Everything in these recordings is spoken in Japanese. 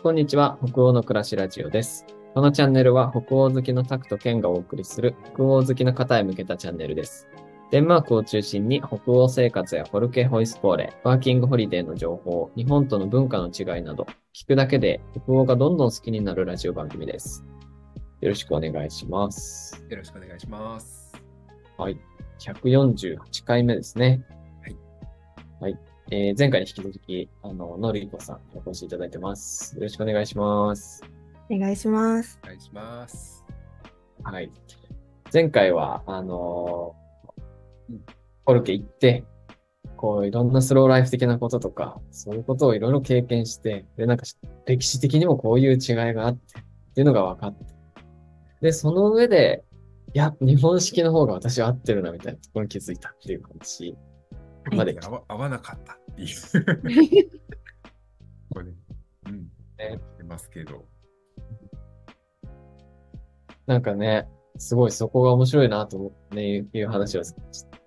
こんにちは、北欧の暮らしラジオです。このチャンネルは北欧好きのタクとケンがお送りする北欧好きの方へ向けたチャンネルです。デンマークを中心に北欧生活やフォルケホイスポーレ、ワーキングホリデーの情報、日本との文化の違いなど、聞くだけで北欧がどんどん好きになるラジオ番組です。よろしくお願いします。よろしくお願いします。はい。148回目ですね。はい。はい。えー前回に引き続き、あの、のりこさんにお越しいただいてます。よろしくお願いします。お願いします。お願いします。はい。前回は、あのーコルケ行って、こう、いろんなスローライフ的なこととか、そういうことをいろいろ経験して、で、なんか、歴史的にもこういう違いがあって、っていうのが分かって。で、その上で、いや、日本式の方が私は合ってるな、みたいなところに気づいたっていう話まで来合わ合わなかったっていう。これね、うん。ね出ますけど。なんかね、すごいそこが面白いなと思って、ね、いう話を、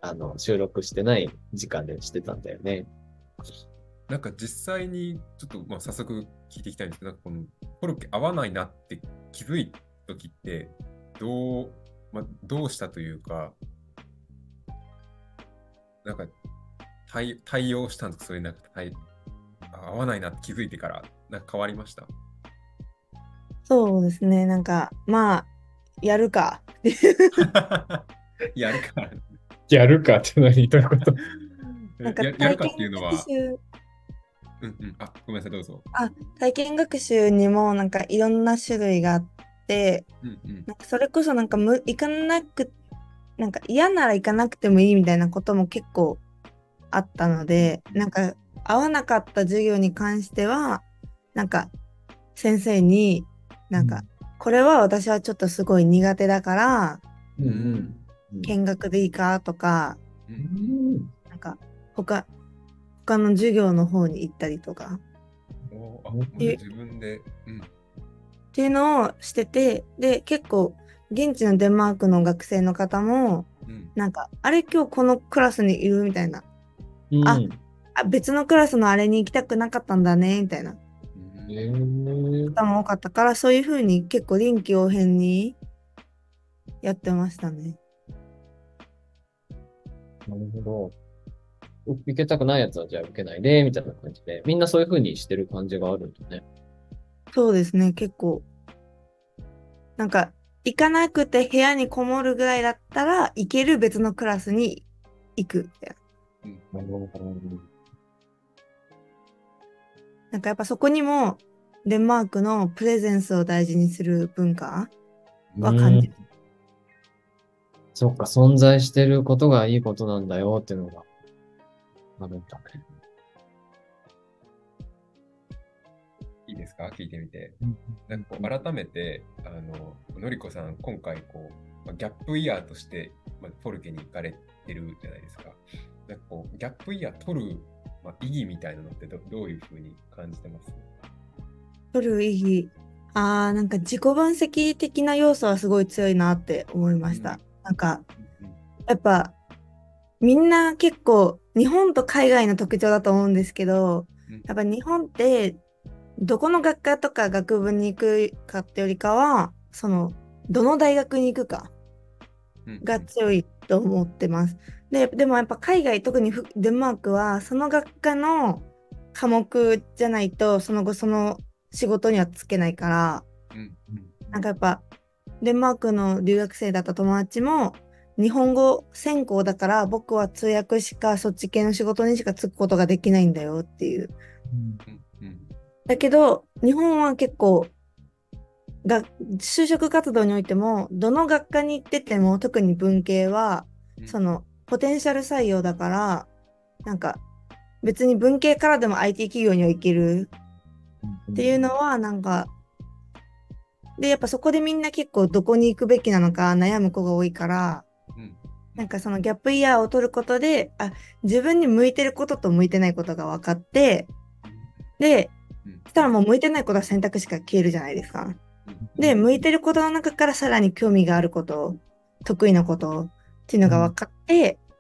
あの、収録してない時間でしてたんだよね。なんか実際に、ちょっとまあ早速聞いていきたいんですけど、なんかこのコロッケ合わないなって気づいた時って、どう、まあ、どうしたというか、なんか対対応したんですかそれなんか対あ合わないなって気づいてから、なんか変わりました？そうですね。なんか、まあ、やるか。やるから。やるかって何 どういうこと？なんかややるかっていうのは？体、験学習うんうん、あ、ごめんなさい、どうぞ。体験学習にもなんかいろんな種類があって、うんうん。なんかそれこそなんかむ行かなく、なんか嫌なら行かなくてもいいみたいなことも結構あったので、なんか合わなかった授業に関しては、なんか先生になんか、これは私はちょっとすごい苦手だから、うんうん。見学でいいかとか、ううん。んなんか他他の授業の方に行ったりとか。自分で、うん。っていうのをしててで結構現地のデンマークの学生の方もうん、なんかあれ今日このクラスにいるみたいなうん。ああ別のクラスのあれに行きたくなかったんだねみたいな方も多かったからそういう風に結構臨機応変にやってましたね。なるほど。う受けたくないやつはじゃあ受けないで、みたいな感じで。みんなそういう風にしてる感じがあるんだね。そうですね結構なんか行かなくて部屋にこもるぐらいだったら行ける別のクラスに行くみたいな。なるほど。なんかやっぱそこにもデンマークのプレゼンスを大事にする文化は感じる。そっか、存在してることがいいことなんだよっていうのがあるんだね。いいですか？聞いてみて。なんかこう改めて、あの、のりこさん、今回こう、まあギャップイヤーとして、まあ、フォルケに行かれてるじゃないですか。なんかこう、ギャップイヤー取る、まあ、意義みたいなのってどどういうふうに感じてます？取る意義。あーなんか自己分析的な要素はすごい強いなって思いました。うんなんかうんやっぱみんな結構日本と海外の特徴だと思うんですけどうんやっぱ日本ってどこの学科とか学部に行くかってよりかはそのどの大学に行くかうんが強いと思ってます。ででもやっぱ海外特にフデンマークはその学科の科目じゃないとその後その仕事にはつけないから。うんうん。なんかやっぱデンマークの留学生だった友達も日本語専攻だから僕は通訳しかそっち系の仕事にしか就くことができないんだよっていう。うんうん。だけど日本は結構が就職活動においてもどの学科に行ってても特に文系はうん。そのポテンシャル採用だからなんか別に文系からでも IT 企業には行けるっていうのはなんかでやっぱそこでみんな結構どこに行くべきなのか悩む子が多いからなんかそのギャップイヤーを取ることであ自分に向いてることと向いてないことが分かってでそしたらもう向いてないことは選択肢が消えるじゃないですか。で向いてることの中からさらに興味があること得意なことっていうのが分かって、うん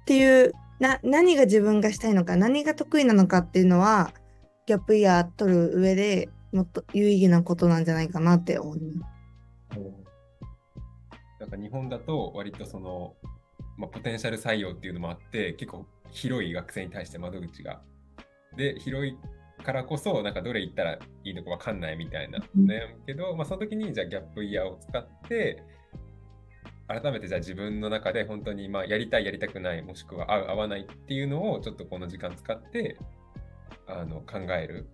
っていうな何が自分がしたいのか何が得意なのかっていうのはギャップイヤー取る上でもっと有意義なことなんじゃないかなって思います。なんか日本だと割とその、まあ、ポテンシャル採用っていうのもあって結構広い学生に対して窓口が。で広いからこそなんかどれ行ったらいいのか分かんないみたいなうん悩むけど、まあ、その時にじゃあギャップイヤーを使って改めてじゃあ自分の中で本当にまあやりたいやりたくないもしくは合う合わないっていうのをちょっとこの時間使ってあの考える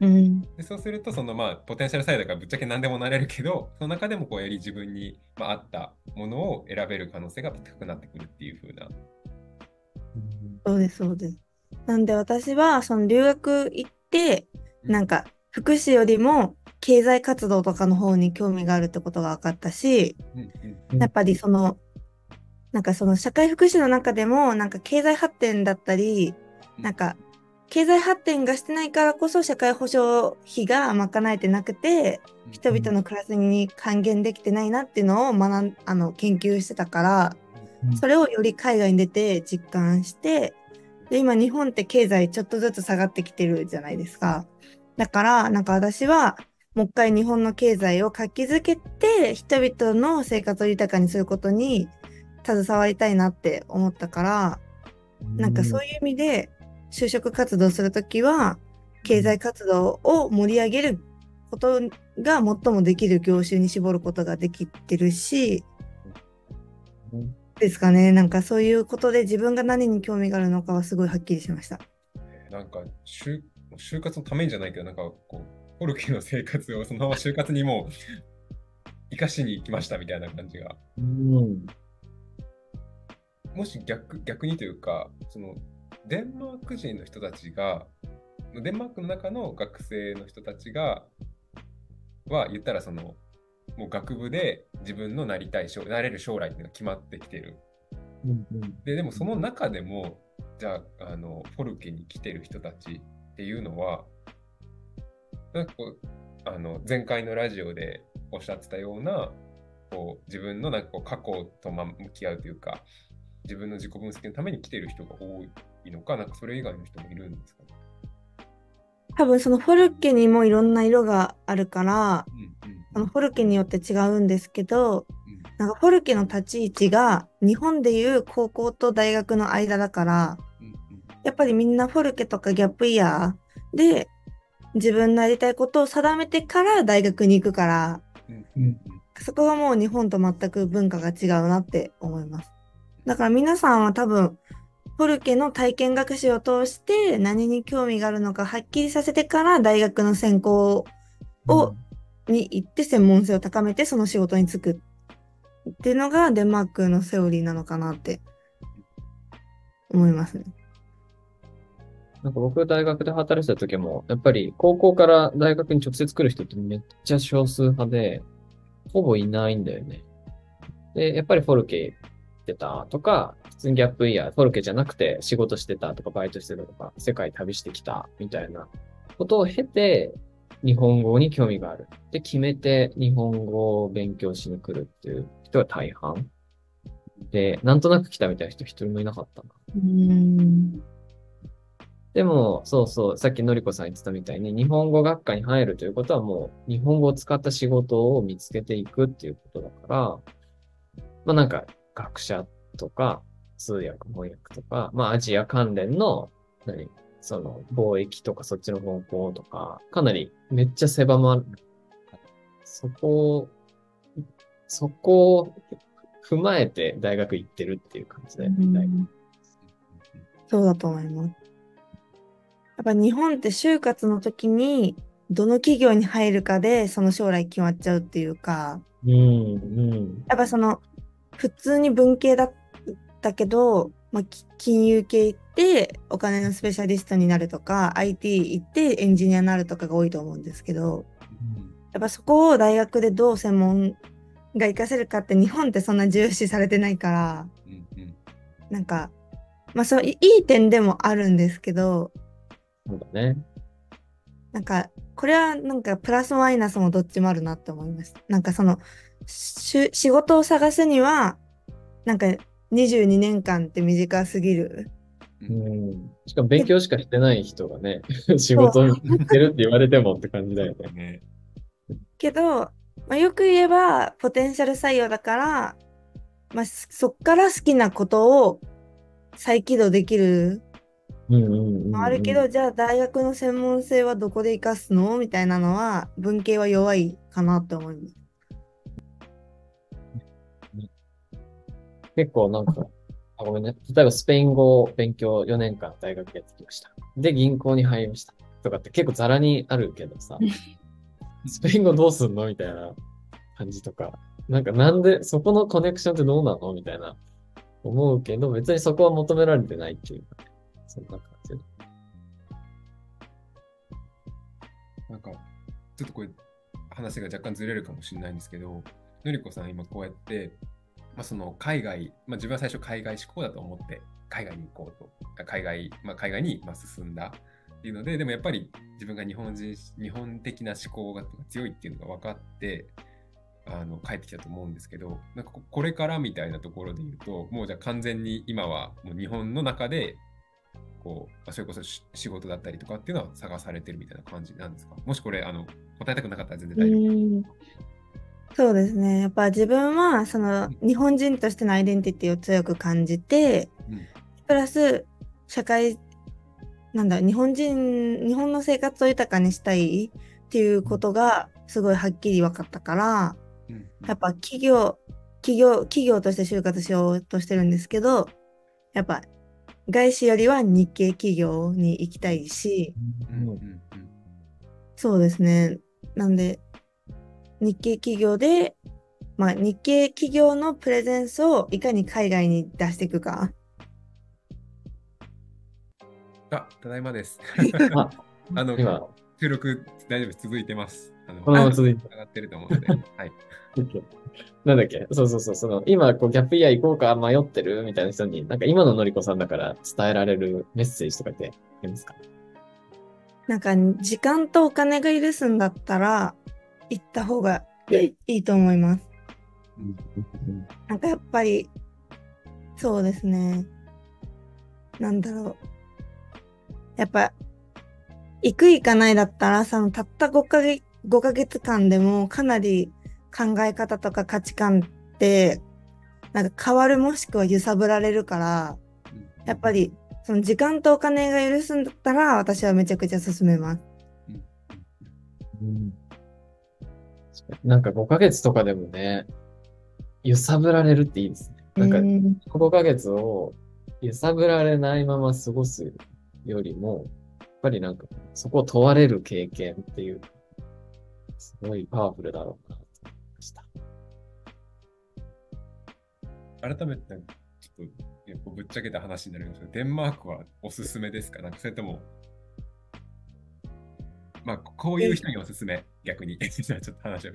うん。でそうすると、そのまあ、ポテンシャルサイドだからぶっちゃけ何でもなれるけど、その中でもこうより自分に、まあ、合ったものを選べる可能性が高くなってくるっていう風な。そうです、そうです。なんで私は、その留学行って、なんか、福祉よりも経済活動とかの方に興味があるってことが分かったし、やっぱりその、なんかその社会福祉の中でも、なんか経済発展だったり、なんか、経済発展がしてないからこそ社会保障費が賄えてなくて、人々の暮らしに還元できてないなっていうのを学んあの研究してたから、うん。それをより海外に出て実感して、で、今日本って経済ちょっとずつ下がってきてるじゃないですか。だから、なんか私は、もう一回日本の経済を活気づけて、人々の生活を豊かにすることに携わりたいなって思ったから、なんかそういう意味で、就職活動するときは、経済活動を盛り上げることが最もできる業種に絞ることができてるし、ですかね。なんかそういうことで自分が何に興味があるのかはすごいはっきりしました。なんか就、就活のためじゃないけど、なんかこう、フォルケの生活をそのまま就活にもう生かしに行きましたみたいな感じが。うん。もし逆逆にというか、そのデンマーク人の人たちが、デンマークの中の学生の人たちが、は言ったらその、もう学部で自分のなりたい将、なれる将来っていうのが決まってきてる。うんうんで、でもその中でも、じゃあ、あの、フォルケに来てる人たちっていうのは、なんかこう、あの、前回のラジオでおっしゃってたような、こう、自分のなんかこう過去とま向き合うというか、自分の自己分析のために来てる人が多いのか、なんかそれ以外の人もいるんですかね？多分そのフォルケにもいろんな色があるから、うんうん。そのフォルケによって違うんですけど、うん。なんかフォルケの立ち位置が日本でいう高校と大学の間だから、うんうん。やっぱりみんなフォルケとかギャップイヤーで自分のやりたいことを定めてから大学に行くから、そこがもう日本と全く文化が違うなって思います。だから皆さんは多分、フォルケの体験学習を通して何に興味があるのかはっきりさせてから大学の専攻をに行って専門性を高めてその仕事に就くっていうのがデンマークのセオリーなのかなって思いますね。なんか僕大学で働いてた時も、やっぱり高校から大学に直接来る人ってめっちゃ少数派で、ほぼいないんだよね。で、やっぱりフォルケ行ってたとか、普通にギャップイヤー、フォルケじゃなくて仕事してたとか、バイトしてたとか、世界旅してきたみたいなことを経て、日本語に興味がある。で、決めて日本語を勉強しに来るっていう人が大半。で、なんとなく来たみたいな人一人もいなかったな。うん。でも、そうそう、さっきのりこさん言ってたみたいに、日本語学科に入るということはもう、日本語を使った仕事を見つけていくっていうことだから、まあなんか、学者とか、通訳、翻訳とか、まあアジア関連の、何その、貿易とかそっちの方向とか、かなりめっちゃ狭まる。そこを、そこを踏まえて大学行ってるっていう感じだよね。大学そうだと思います。やっぱ日本って就活の時にどの企業に入るかでその将来決まっちゃうっていうか、うん、うん。やっぱその普通に文系だったけど、まあ、き金融系行ってお金のスペシャリストになるとか IT 行ってエンジニアになるとかが多いと思うんですけどやっぱそこを大学でどう専門が活かせるかって日本ってそんな重視されてないからうんうん。なんかまあそういいい点でもあるんですけどそうだね。なんかこれはなんかプラスマイナスもどっちもあるなって思いました。なんかそのし仕事を探すにはなんか22年間って短すぎるうん。しかも勉強しかしてない人がね、仕事に行ってるって言われてもって感じだよね。ね。けど、まあ、よく言えばポテンシャル採用だから、まあ、そそっから好きなことを再起動できるうんうんうんうん。もあるけど、じゃあ大学の専門性はどこで活かすの？みたいなのは文系は弱いかなって思います。結構なんか、あ、ごめんね。例えばスペイン語を勉強4年間大学やってきました。で、銀行に入りました。とかって結構ザラにあるけどさ、スペイン語どうすんの？みたいな感じとか、なんかなんで、そこのコネクションってどうなの？みたいな思うけど、別にそこは求められてないっていうか、そんな感じ。なんか、ちょっとこれ、話が若干ずれるかもしれないんですけど、のりこさん、今こうやって、まあ、その海外、まあ、自分は最初海外志向だと思って、海外に行こうと、海外、まあ、海外にま進んだっていうので、でもやっぱり自分が日本人、日本的な思考が強いっていうのが分かって、あの帰ってきたと思うんですけど、なんかここれからみたいなところで言うと、もうじゃあ完全に今はもう日本の中で、こう、まあそれこそし仕事だったりとかっていうのは探されてるみたいな感じなんですか？もしこれ、あの、答えたくなかったら全然大丈夫。うん。そうですね。やっぱ自分はその日本人としてのアイデンティティを強く感じて、うん。プラス社会、なんだ、日本人、日本の生活を豊かにしたいっていうことがすごいはっきり分かったから、うん。やっぱ企業、企業、企業として就活しようとしてるんですけど、やっぱ外資よりは日系企業に行きたいし、うんうんうんそうですね。なんで、日系企業で、まあ、日系企業のプレゼンスをいかに海外に出していくか。あ、ただいまです。あ、あの、今、収録大丈夫？です。続いてます。あのこのまま続いて上がってると思うので。はい。なんだっけ？そうそうそう、その、今、こう、ギャップイヤー行こうか迷ってるみたいな人に、なんか今ののりこさんだから伝えられるメッセージとかってありますか？なんか、時間とお金が許すんだったら、行った方がいいと思います。なんかやっぱり、そうですね。なんだろう。やっぱ、行く行かないだったら、そのたった5ヶ月、5ヶ月間でもかなり考え方とか価値観って、なんか変わるもしくは揺さぶられるから、やっぱり、その時間とお金が許すんだったら、私はめちゃくちゃ勧めます。うんなんか5ヶ月とかでもね、揺さぶられるっていいですね。なんかう、ん5ヶ月を揺さぶられないまま過ごすよりも、やっぱりなんか、そこを問われる経験っていう、すごいパワフルだろうなと思いました。改めて、ちょっと、ぶっちゃけた話になるんですけど、デンマークはおすすめですか？なんかそれとも、まあ、こういう人におすすめ、逆に。じゃあちょっと話を、う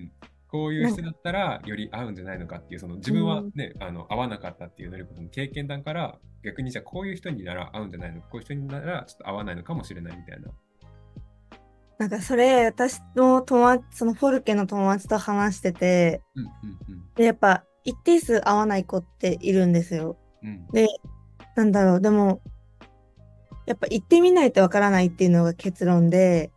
んこういう人だったらより合うんじゃないのかっていう、その自分はね、あの合わなかったっていうのりことの経験談から、逆にじゃあこういう人になら合うんじゃないのか、こういう人にならちょっと合わないのかもしれないみたいな。なんかそれ、私の友達、そのフォルケの友達と話してて、うんうんで、やっぱ一定数合わない子っているんですよ。うん。うんで、なんだろう、でも、やっぱ行ってみないとわからないっていうのが結論で、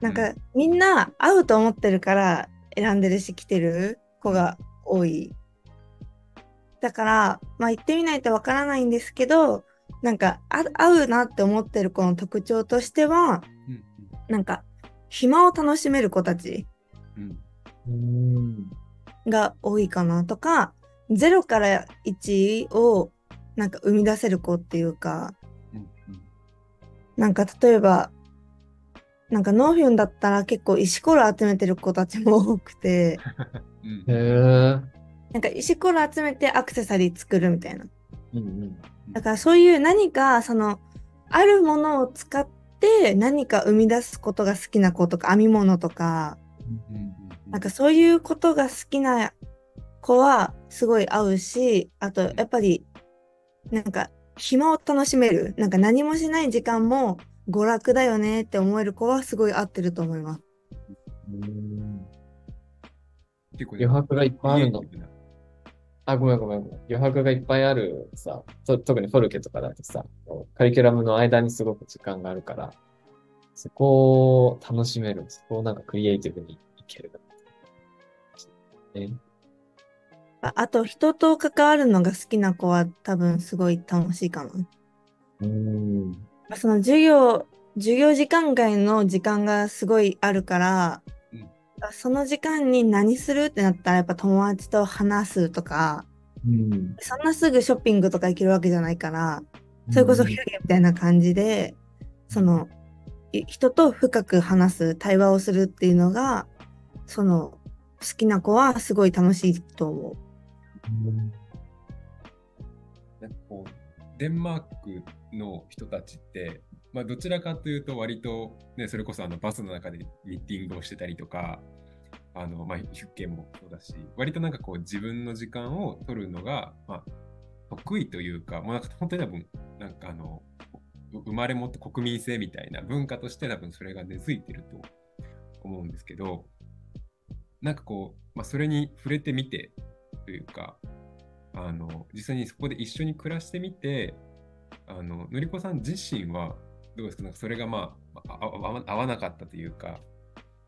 なんかみんな合うと思ってるから選んでるし来てる子が多い。だから、まあ行ってみないとわからないんですけど、なんかあ合うなって思ってる子の特徴としては、うんなんか暇を楽しめる子たち。が多いかなとか、0から1をなんか生み出せる子っていうか、うんうんなんか例えば、なんかノーフュンだったら結構石ころ集めてる子たちも多くて、うん。なんか石ころ集めてアクセサリー作るみたいな。うんうん。だからそういう何かそのあるものを使って何か生み出すことが好きな子とか編み物とか、なんかそういうことが好きな子はすごい合うし、あとやっぱりなんか暇を楽しめる、なんか何もしない時間も娯楽だよねって思える子はすごい合ってると思います。うん。結構余白がいっぱいあるの。家みたいなあ、ごめんごめんごめん。余白がいっぱいあるさ、と特にフォルケとかだとさ、カリキュラムの間にすごく時間があるから、そこを楽しめる。そこをなんかクリエイティブにいける。ね、ああと、人と関わるのが好きな子は多分すごい楽しいかな。うーん。その授業、授業時間外の時間がすごいあるから、うんその時間に何するってなったらやっぱ友達と話すとか、うん。そんなすぐショッピングとか行けるわけじゃないから、それこそフィルゲみたいな感じで、その、い人と深く話す、対話をするっていうのが、その、好きな子はすごい楽しいと思う。うんこう、デンマークの人たちって、まあ、どちらかというと、割と、ね、それこそあのバスの中でミーティングをしてたりとか、あのまあ、出勤もそうだし、割となんかこう、自分の時間を取るのが、まあ、得意というか、もうなんか本当に多分、なんかあの、生まれ持った国民性みたいな文化として多分それが根付いてると思うんですけど、なんかこう、まあ、それに触れてみてというか、あの実際にそこで一緒に暮らしてみて、あののりこさん自身はどうですか？なんかそれがまああ合わなかったというか、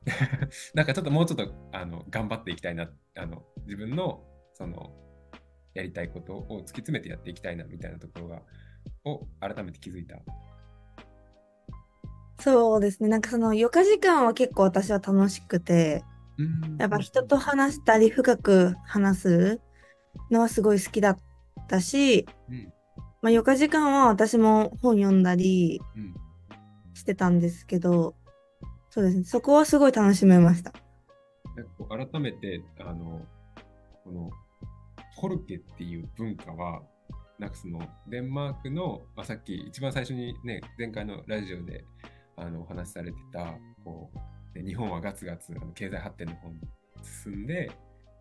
なんかちょっともうちょっとあの頑張っていきたいな、あの自分のそのやりたいことを突き詰めてやっていきたいなみたいなところが、を改めて気づいた。そうですね。なんかその余暇時間は結構私は楽しくて、うんやっぱ人と話したり深く話すのはすごい好きだったし、うんまあ、余暇時間は私も本読んだりうんしてたんですけど、そうですね。そこはすごい楽しめました。改めて、あの、この、フォルケっていう文化は、なんかその、デンマークの、まあ、さっき一番最初にね、前回のラジオであのお話しされてた、こう、日本はガツガツあの経済発展の方に進んで、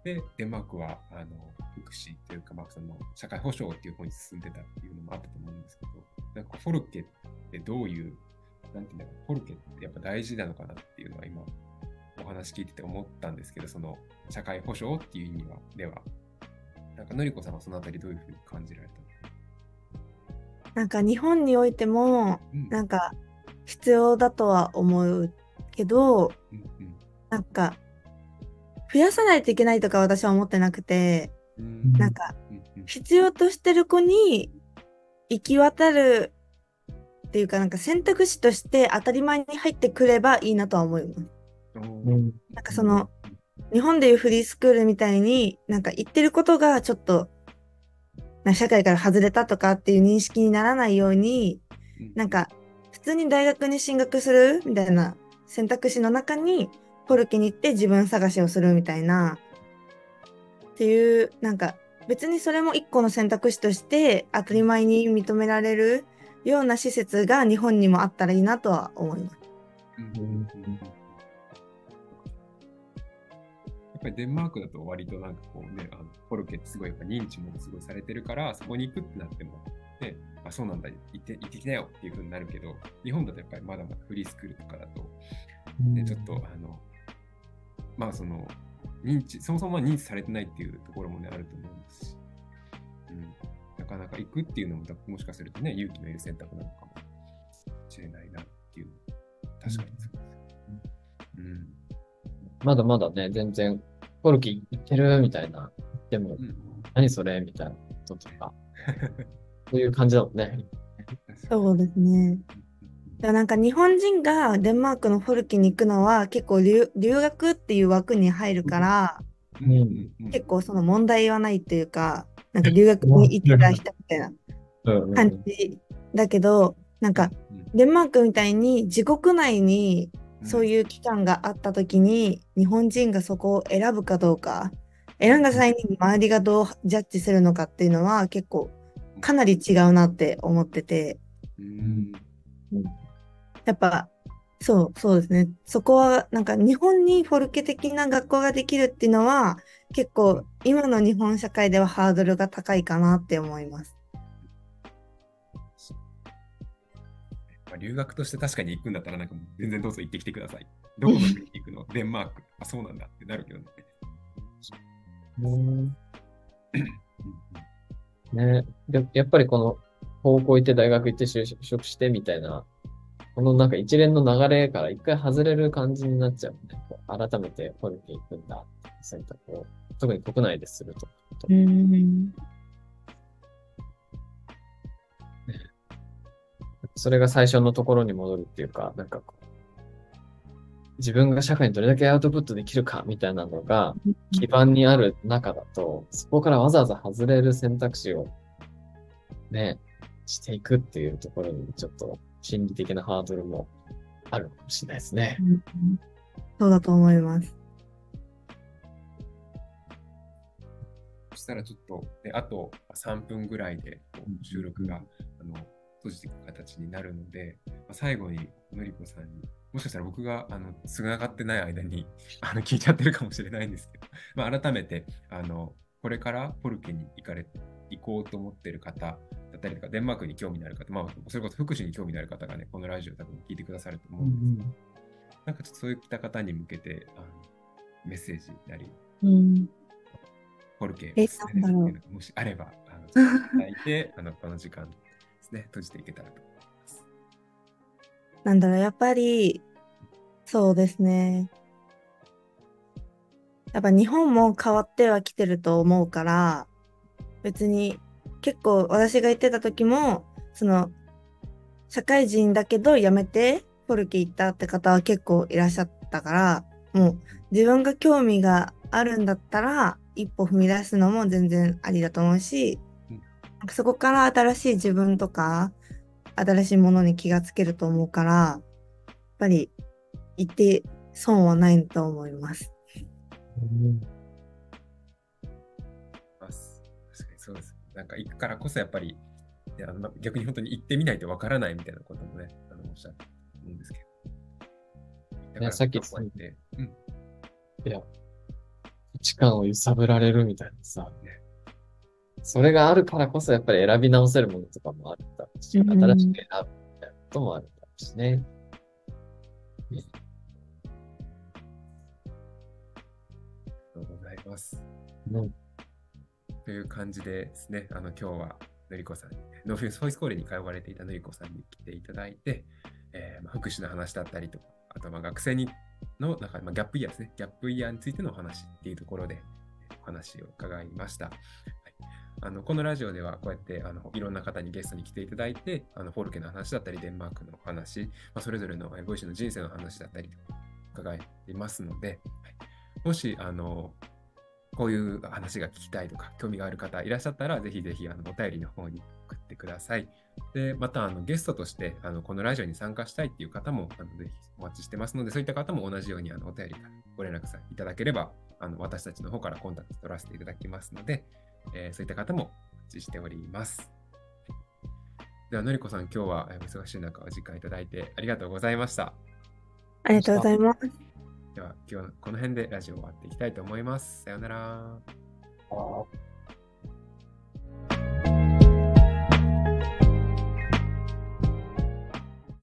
で、デンマークは、あの、福祉というか、まあ、その、社会保障っていう方に進んでたっていうのもあったと思うんですけど、なんかフォルケってどういう、なんていうんだろう、フォルケってやっぱ大事なのかなっていうのは今、お話聞いてて思ったんですけど、その社会保障っていう意味は、では、なんかのりこさんはそのあたりどういうふうに感じられたなんか日本においても、のうん。なんか必要だとは思うけど、うんうん。なんか増やさないといけないとか私は思ってなくて、うん。なんか必要としてる子に行き渡るっていうかなんか選択肢として当たり前に入ってくればいいなとは思います。なんかその日本でいうフリースクールみたいになんか言ってることがちょっとな社会から外れたとかっていう認識にならないようにうんなんか普通に大学に進学するみたいな選択肢の中にポルケに行って自分探しをするみたいなっていうなんか別にそれも一個の選択肢として当たり前に認められるような施設が日本にもあったらいいなとは思います。やっぱりデンマークだと割となんかこうね、あのフォルケってすごいやっぱ認知もすごいされてるから、そこに行くってなっても、ね、あ、そうなんだ、行って、行ってきなよっていう風になるけど、日本だとやっぱりまだまだフリースクールとかだと、ね、ちょっとあの、まあその、認知、そもそも認知されてないっていうところもね、あると思うんですし、うん、なかなか行くっていうのも、もしかするとね、勇気のいる選択なのかもしれないなっていう、確かにそうです。うん。まだまだね、全然、フォルキ行ってるみたいな。でも、うん。何それみたいなこととか。そういう感じだもんね。そうですね。だなんか日本人がデンマークのフォルキに行くのは結構留留学っていう枠に入るから、うんうんうん結構その問題はないっていうか、なんか留学に行ってた人みたいな感じだけど、なんかうん。デンマークみたいに自国内にうんそういう期間があった時に日本人がそこを選ぶかどうか、選んだ際に周りがどうジャッジするのかっていうのは結構かなり違うなって思ってて、うん。やっぱそうそうですね。そこはなんか日本にフォルケ的な学校ができるっていうのは結構今の日本社会ではハードルが高いかなって思います。まあ、留学として確かに行くんだったら、なんかもう全然どうぞ行ってきてください。どこの国に行くの？デンマーク。あ、そうなんだってなるけどね。うんね。で、やっぱりこの、高校行って大学行って就職してみたいな、このなんか一連の流れから一回外れる感じになっちゃうね。改めてフォルケ行くんだって選択を、特に国内ですると。うん。それが最初のところに戻るっていうか、なんか自分が社会にどれだけアウトプットできるかみたいなのが基盤にある中だと、そこからわざわざ外れる選択肢をね、していくっていうところにちょっと心理的なハードルもあるかもしれないですね。そうだと思います。したらちょっと、ね、あと3分ぐらいで収録が、あの閉じていく形になるので、まあ、最後にのりこさんに、もしかしたら僕があの繋がってない間に あの聞いちゃってるかもしれないんですけど、まあ、改めてあのこれからポルケに行かれ行こうと思ってる方だったりとか、デンマークに興味のある方、まあ、それこそ福祉に興味のある方がね、このラジオ多分聞いてくださると思うんですけど、なんかちょっとそういった方に向けてあのメッセージなり、うん。ポルケえおすすめですなんだろうっていうのがもしあれば、あの、いただいて、あの、この時間ですね、閉じていけたらと思います。なんだろう、やっぱり、そうですね。やっぱ日本も変わってはきてると思うから、別に結構私が言ってた時も、その、社会人だけど辞めてフォルケ行ったって方は結構いらっしゃったから、もう自分が興味があるんだったら、一歩踏み出すのも全然ありだと思うしうん、そこから新しい自分とか、新しいものに気がつけると思うから、やっぱり行って損はないと思います。うんます確かにそうです。なんか行くからこそやっぱり、いや逆に本当に行ってみないとわからないみたいなこともね、あのおっしゃったと思うんですけど。だからさっきこうやって、うん、いや、価値観を揺さぶられるみたいなさ、それがあるからこそやっぱり選び直せるものとかもあるんだろうし、うん新しく選ぶみたいなこともあるんだしね。ありがとうございます。うんという感じでですね、あの今日はのりこさんに、ノーフュンスホイスコーレに通われていたのりこさんに来ていただいて、えーまあ、福祉の話だったりとか、あとはまあ学生にのなんか、まあ、ギャップイヤーですね、ギャップイヤーについてのお話っていうところでお話を伺いました。はいあのこのラジオではこうやってあのいろんな方にゲストに来ていただいて、あのフォルケの話だったり、デンマークの話、まあ、それぞれのえーご自身の人生の話だったり伺いますので、はいもしあのこういう話が聞きたいとか、興味がある方いらっしゃったら、ぜひぜひあのお便りの方に送ってください。で、またあのゲストとしてあのこのラジオに参加したいっていう方もあのぜひお待ちしてますので、そういった方も同じようにあのお便りからご連絡さいただければ、あの私たちの方からコンタクト取らせていただきますので、えーそういった方もお待ちしております。では、のりこさん、今日はえーお忙しい中お時間いただいてありがとうございました。ありがとうございます。では、今日はこの辺でラジオを終わっていきたいと思います。さようなら。